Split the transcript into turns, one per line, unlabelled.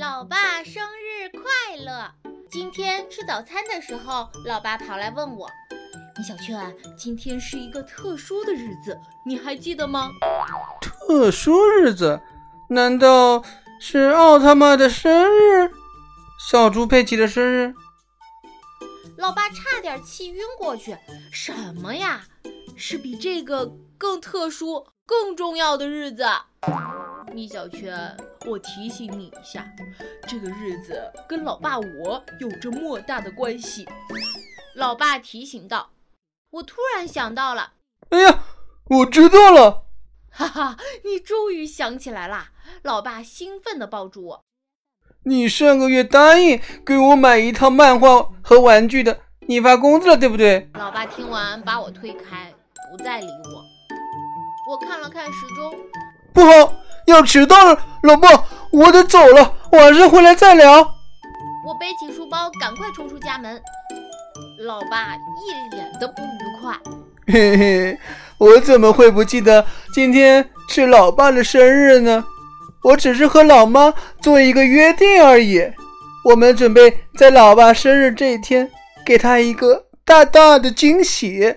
老爸生日快乐！今天吃早餐的时候，老爸跑来问我：“米小圈，今天是一个特殊的日子，你还记得吗？”
特殊日子？难道是奥特曼的生日？小猪佩奇的生日？
老爸差点气晕过去。什么呀？是比这个更特殊、更重要的日子？米小圈，我提醒你一下，这个日子跟老爸我有着莫大的关系。老爸提醒道。我突然想到了，
哎呀，我知道了！
哈哈，你终于想起来啦！老爸兴奋地抱住我。
你上个月答应给我买一套漫画和玩具的，你发工资了，对不对？
老爸听完把我推开，不再理我。我看了看时钟，
不好。要迟到了，老爸，我得走了，晚上回来再聊。
我背起书包，赶快冲出家门。老爸一脸的不愉快。
嘿嘿，我怎么会不记得今天是老爸的生日呢？我只是和老妈做一个约定而已。我们准备在老爸生日这一天给他一个大大的惊喜。